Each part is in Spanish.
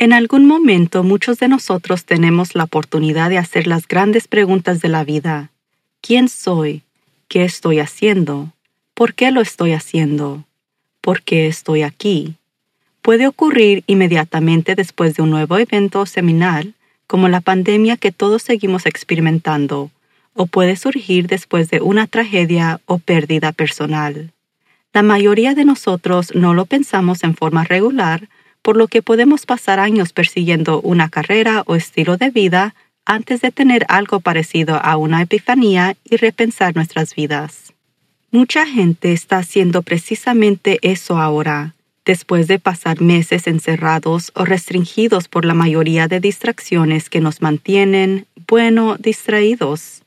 En algún momento muchos de nosotros tenemos la oportunidad de hacer las grandes preguntas de la vida. ¿Quién soy? ¿Qué estoy haciendo? ¿Por qué lo estoy haciendo? ¿Por qué estoy aquí? Puede ocurrir inmediatamente después de un nuevo evento seminal, como la pandemia que todos seguimos experimentando, o puede surgir después de una tragedia o pérdida personal. La mayoría de nosotros no lo pensamos en forma regular por lo que podemos pasar años persiguiendo una carrera o estilo de vida antes de tener algo parecido a una epifanía y repensar nuestras vidas. Mucha gente está haciendo precisamente eso ahora, después de pasar meses encerrados o restringidos por la mayoría de distracciones que nos mantienen, bueno, distraídos.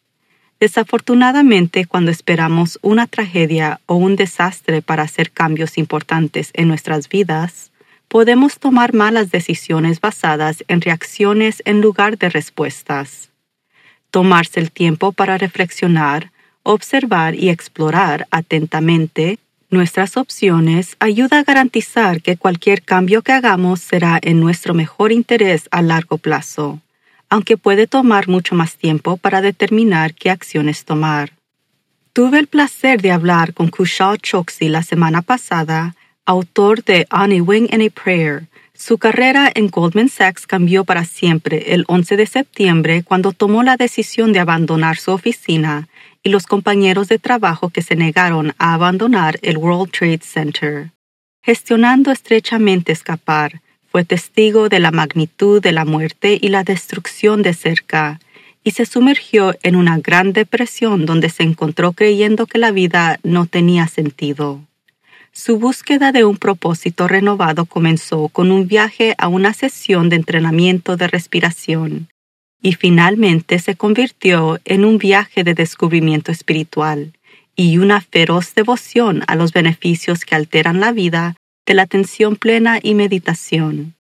Desafortunadamente, cuando esperamos una tragedia o un desastre para hacer cambios importantes en nuestras vidas, podemos tomar malas decisiones basadas en reacciones en lugar de respuestas. Tomarse el tiempo para reflexionar, observar y explorar atentamente nuestras opciones ayuda a garantizar que cualquier cambio que hagamos será en nuestro mejor interés a largo plazo, aunque puede tomar mucho más tiempo para determinar qué acciones tomar. Tuve el placer de hablar con Kushal Choksi la semana pasada autor de On a Wing and a Prayer. Su carrera en Goldman Sachs cambió para siempre el 11 de septiembre cuando tomó la decisión de abandonar su oficina y los compañeros de trabajo que se negaron a abandonar el World Trade Center. Gestionando estrechamente escapar, fue testigo de la magnitud de la muerte y la destrucción de cerca, y se sumergió en una gran depresión donde se encontró creyendo que la vida no tenía sentido. Su búsqueda de un propósito renovado comenzó con un viaje a una sesión de entrenamiento de respiración y finalmente se convirtió en un viaje de descubrimiento espiritual y una feroz devoción a los beneficios que alteran la vida de la atención plena y meditación.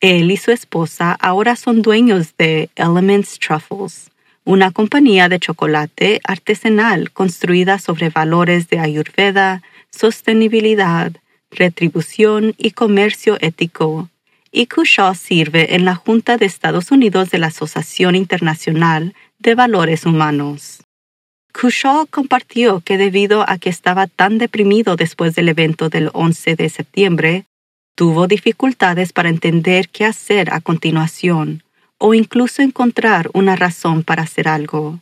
Él y su esposa ahora son dueños de Elements Truffles, una compañía de chocolate artesanal construida sobre valores de Ayurveda, sostenibilidad, retribución y comercio ético, y Cushall sirve en la Junta de Estados Unidos de la Asociación Internacional de Valores Humanos. Cushall compartió que debido a que estaba tan deprimido después del evento del 11 de septiembre, tuvo dificultades para entender qué hacer a continuación o incluso encontrar una razón para hacer algo.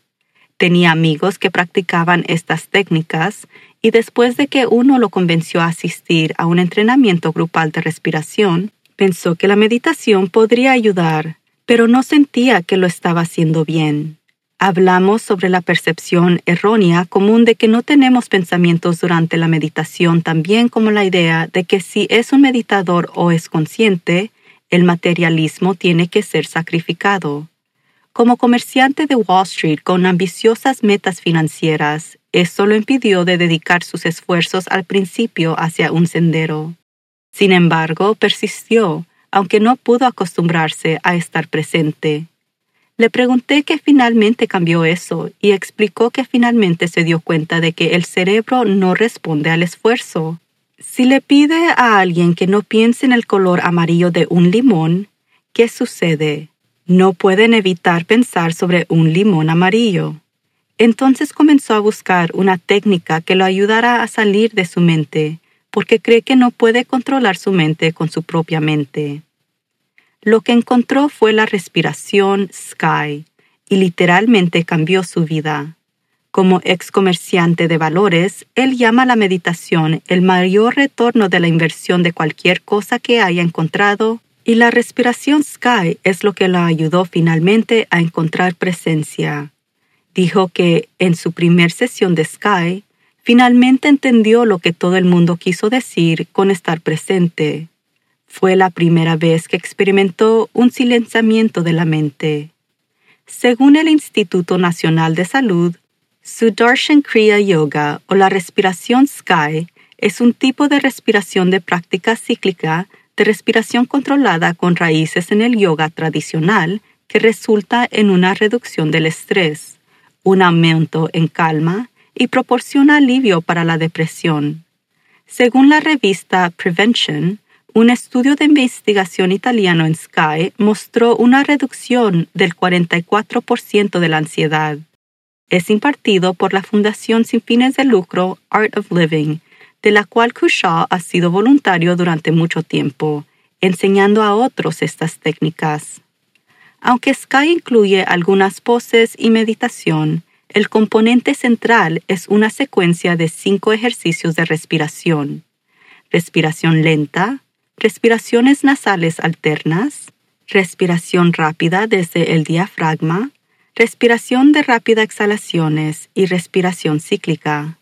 Tenía amigos que practicaban estas técnicas y después de que uno lo convenció a asistir a un entrenamiento grupal de respiración, pensó que la meditación podría ayudar, pero no sentía que lo estaba haciendo bien. Hablamos sobre la percepción errónea común de que no tenemos pensamientos durante la meditación, también como la idea de que si es un meditador o es consciente, el materialismo tiene que ser sacrificado. Como comerciante de Wall Street con ambiciosas metas financieras, esto lo impidió de dedicar sus esfuerzos al principio hacia un sendero. Sin embargo, persistió, aunque no pudo acostumbrarse a estar presente. Le pregunté qué finalmente cambió eso y explicó que finalmente se dio cuenta de que el cerebro no responde al esfuerzo. Si le pide a alguien que no piense en el color amarillo de un limón, ¿qué sucede? No pueden evitar pensar sobre un limón amarillo. Entonces comenzó a buscar una técnica que lo ayudara a salir de su mente, porque cree que no puede controlar su mente con su propia mente. Lo que encontró fue la respiración Sky y literalmente cambió su vida. Como ex comerciante de valores, él llama la meditación el mayor retorno de la inversión de cualquier cosa que haya encontrado y la respiración Sky es lo que la ayudó finalmente a encontrar presencia. Dijo que en su primer sesión de Sky, finalmente entendió lo que todo el mundo quiso decir con estar presente. Fue la primera vez que experimentó un silenciamiento de la mente. Según el Instituto Nacional de Salud, Sudarshan Kriya Yoga o la respiración Sky es un tipo de respiración de práctica cíclica de respiración controlada con raíces en el yoga tradicional que resulta en una reducción del estrés, un aumento en calma y proporciona alivio para la depresión. Según la revista Prevention, un estudio de investigación italiano en Sky mostró una reducción del 44% de la ansiedad. Es impartido por la Fundación sin fines de lucro Art of Living, de la cual Kushaw ha sido voluntario durante mucho tiempo, enseñando a otros estas técnicas. Aunque Sky incluye algunas poses y meditación, el componente central es una secuencia de cinco ejercicios de respiración. Respiración lenta, respiraciones nasales alternas, respiración rápida desde el diafragma, respiración de rápida exhalaciones y respiración cíclica.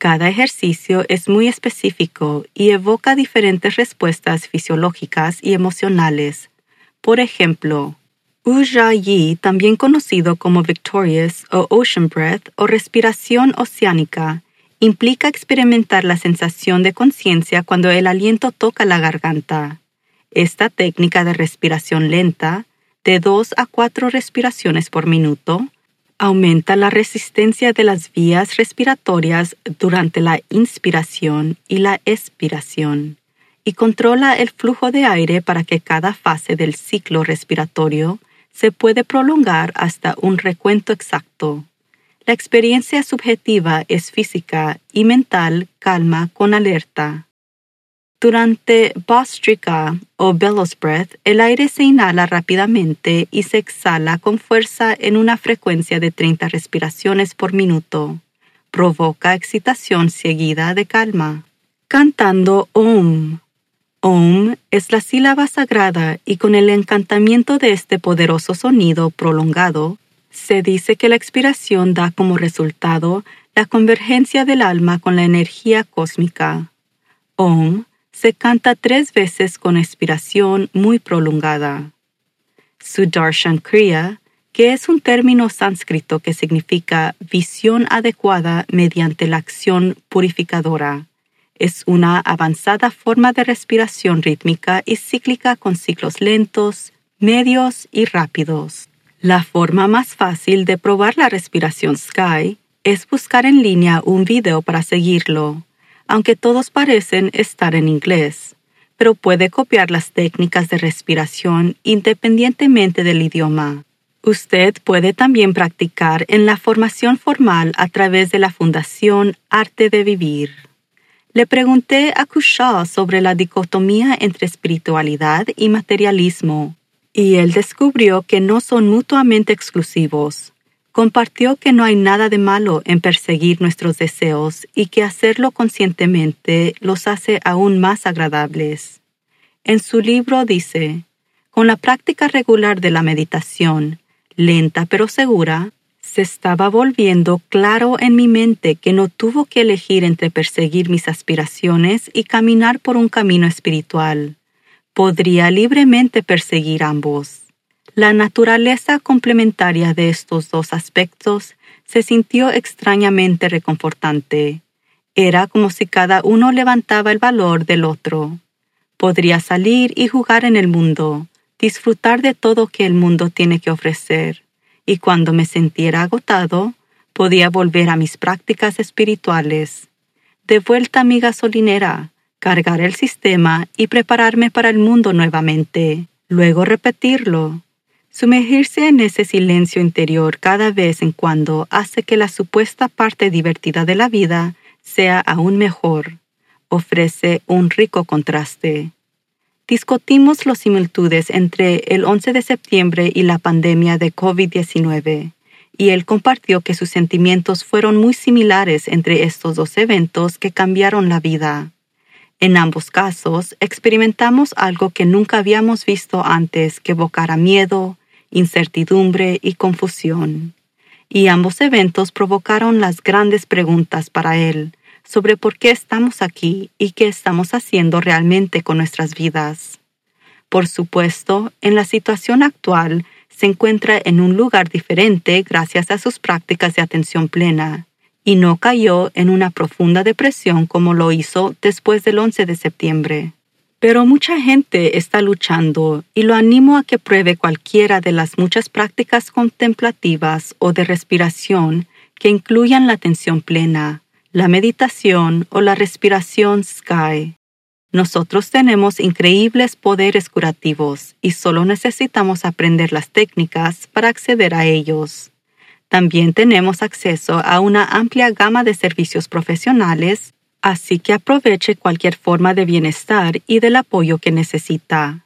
Cada ejercicio es muy específico y evoca diferentes respuestas fisiológicas y emocionales. Por ejemplo, Ujjayi, también conocido como Victorious o Ocean Breath o respiración oceánica, implica experimentar la sensación de conciencia cuando el aliento toca la garganta. Esta técnica de respiración lenta, de 2 a 4 respiraciones por minuto, aumenta la resistencia de las vías respiratorias durante la inspiración y la expiración y controla el flujo de aire para que cada fase del ciclo respiratorio se puede prolongar hasta un recuento exacto. La experiencia subjetiva es física y mental calma con alerta. Durante Bostrika o Bellows Breath, el aire se inhala rápidamente y se exhala con fuerza en una frecuencia de 30 respiraciones por minuto. Provoca excitación seguida de calma. Cantando Om. Om es la sílaba sagrada y con el encantamiento de este poderoso sonido prolongado, se dice que la expiración da como resultado la convergencia del alma con la energía cósmica. Om se canta tres veces con expiración muy prolongada. Sudarshan Kriya, que es un término sánscrito que significa visión adecuada mediante la acción purificadora, es una avanzada forma de respiración rítmica y cíclica con ciclos lentos, medios y rápidos. La forma más fácil de probar la respiración Sky es buscar en línea un video para seguirlo aunque todos parecen estar en inglés, pero puede copiar las técnicas de respiración independientemente del idioma. Usted puede también practicar en la formación formal a través de la Fundación Arte de Vivir. Le pregunté a Kushaw sobre la dicotomía entre espiritualidad y materialismo, y él descubrió que no son mutuamente exclusivos, compartió que no hay nada de malo en perseguir nuestros deseos y que hacerlo conscientemente los hace aún más agradables. En su libro dice, con la práctica regular de la meditación, lenta pero segura, se estaba volviendo claro en mi mente que no tuvo que elegir entre perseguir mis aspiraciones y caminar por un camino espiritual. Podría libremente perseguir ambos. La naturaleza complementaria de estos dos aspectos se sintió extrañamente reconfortante. Era como si cada uno levantaba el valor del otro. Podría salir y jugar en el mundo, disfrutar de todo que el mundo tiene que ofrecer, y cuando me sintiera agotado, podía volver a mis prácticas espirituales. De vuelta a mi gasolinera, cargar el sistema y prepararme para el mundo nuevamente, luego repetirlo, Sumergirse en ese silencio interior cada vez en cuando hace que la supuesta parte divertida de la vida sea aún mejor. Ofrece un rico contraste. discutimos las similitudes entre el 11 de septiembre y la pandemia de COVID-19, y él compartió que sus sentimientos fueron muy similares entre estos dos eventos que cambiaron la vida. En ambos casos, experimentamos algo que nunca habíamos visto antes que evocara miedo, incertidumbre y confusión. Y ambos eventos provocaron las grandes preguntas para él sobre por qué estamos aquí y qué estamos haciendo realmente con nuestras vidas. Por supuesto, en la situación actual se encuentra en un lugar diferente gracias a sus prácticas de atención plena, y no cayó en una profunda depresión como lo hizo después del 11 de septiembre. Pero mucha gente está luchando y lo animo a que pruebe cualquiera de las muchas prácticas contemplativas o de respiración que incluyan la atención plena, la meditación o la respiración Sky. Nosotros tenemos increíbles poderes curativos y solo necesitamos aprender las técnicas para acceder a ellos. También tenemos acceso a una amplia gama de servicios profesionales, así que aproveche cualquier forma de bienestar y del apoyo que necesita.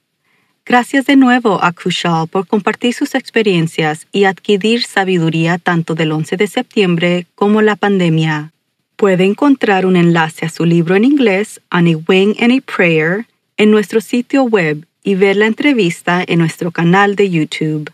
Gracias de nuevo a Kushal por compartir sus experiencias y adquirir sabiduría tanto del 11 de septiembre como la pandemia. Puede encontrar un enlace a su libro en inglés, On a Wing and a Prayer, en nuestro sitio web y ver la entrevista en nuestro canal de YouTube.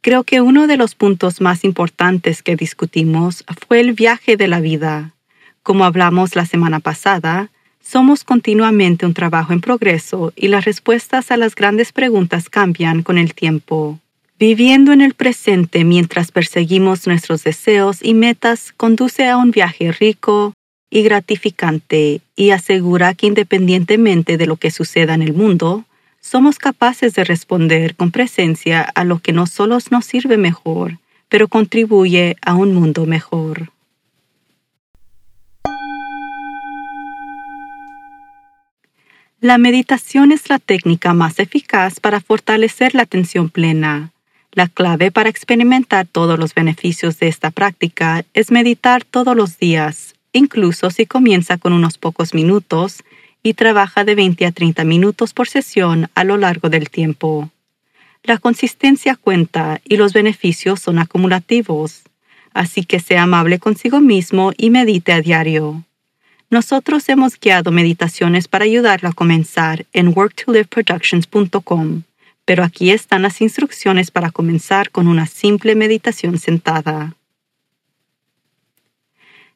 Creo que uno de los puntos más importantes que discutimos fue el viaje de la vida. Como hablamos la semana pasada, somos continuamente un trabajo en progreso y las respuestas a las grandes preguntas cambian con el tiempo. Viviendo en el presente mientras perseguimos nuestros deseos y metas conduce a un viaje rico y gratificante y asegura que independientemente de lo que suceda en el mundo, somos capaces de responder con presencia a lo que no solo nos sirve mejor, pero contribuye a un mundo mejor. La meditación es la técnica más eficaz para fortalecer la atención plena la clave para experimentar todos los beneficios de esta práctica es meditar todos los días, incluso si comienza con unos pocos minutos y trabaja de 20 a 30 minutos por sesión a lo largo del tiempo. La consistencia cuenta y los beneficios son acumulativos, así que sea amable consigo mismo y medite a diario. Nosotros hemos guiado meditaciones para ayudarla a comenzar en worktoliveproductions.com pero aquí están las instrucciones para comenzar con una simple meditación sentada.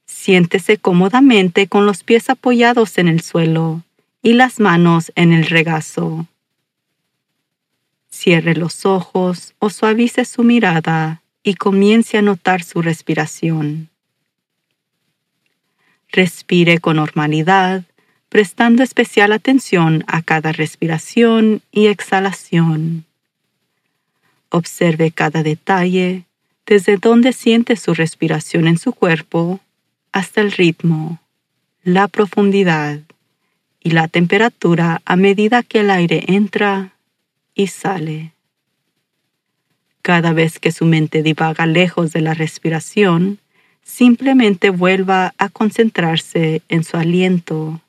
Siéntese cómodamente con los pies apoyados en el suelo y las manos en el regazo. Cierre los ojos o suavice su mirada y comience a notar su respiración. Respire con normalidad prestando especial atención a cada respiración y exhalación. Observe cada detalle, desde donde siente su respiración en su cuerpo hasta el ritmo, la profundidad y la temperatura a medida que el aire entra y sale. Cada vez que su mente divaga lejos de la respiración, simplemente vuelva a concentrarse en su aliento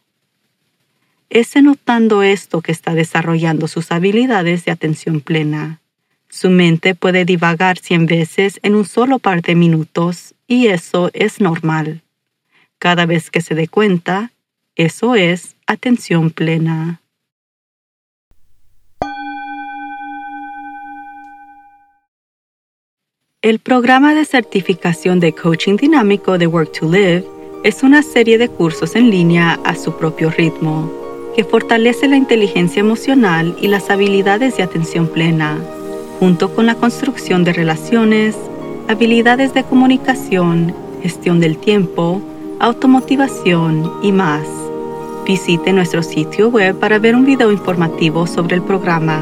es notando esto que está desarrollando sus habilidades de atención plena. Su mente puede divagar cien veces en un solo par de minutos y eso es normal. Cada vez que se dé cuenta, eso es atención plena. El programa de certificación de coaching dinámico de Work to Live es una serie de cursos en línea a su propio ritmo que fortalece la inteligencia emocional y las habilidades de atención plena, junto con la construcción de relaciones, habilidades de comunicación, gestión del tiempo, automotivación y más. Visite nuestro sitio web para ver un video informativo sobre el programa.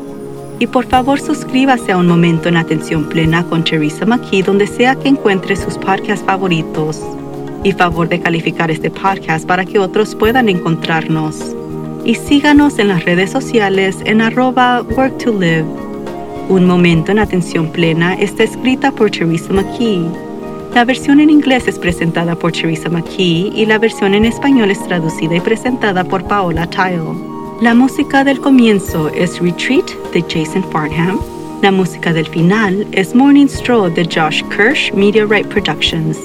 Y por favor suscríbase a Un Momento en Atención Plena con Teresa McKee donde sea que encuentre sus podcasts favoritos. Y favor de calificar este podcast para que otros puedan encontrarnos. Y síganos en las redes sociales en arroba work to live. Un Momento en Atención Plena está escrita por Teresa McKee. La versión en inglés es presentada por Teresa McKee y la versión en español es traducida y presentada por Paola Tile. La música del comienzo es Retreat de Jason Farnham. La música del final es Morning Stroll de Josh Kirsch Right Productions.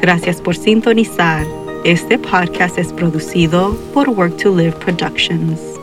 Gracias por sintonizar. Este podcast es producido por Work to Live Productions.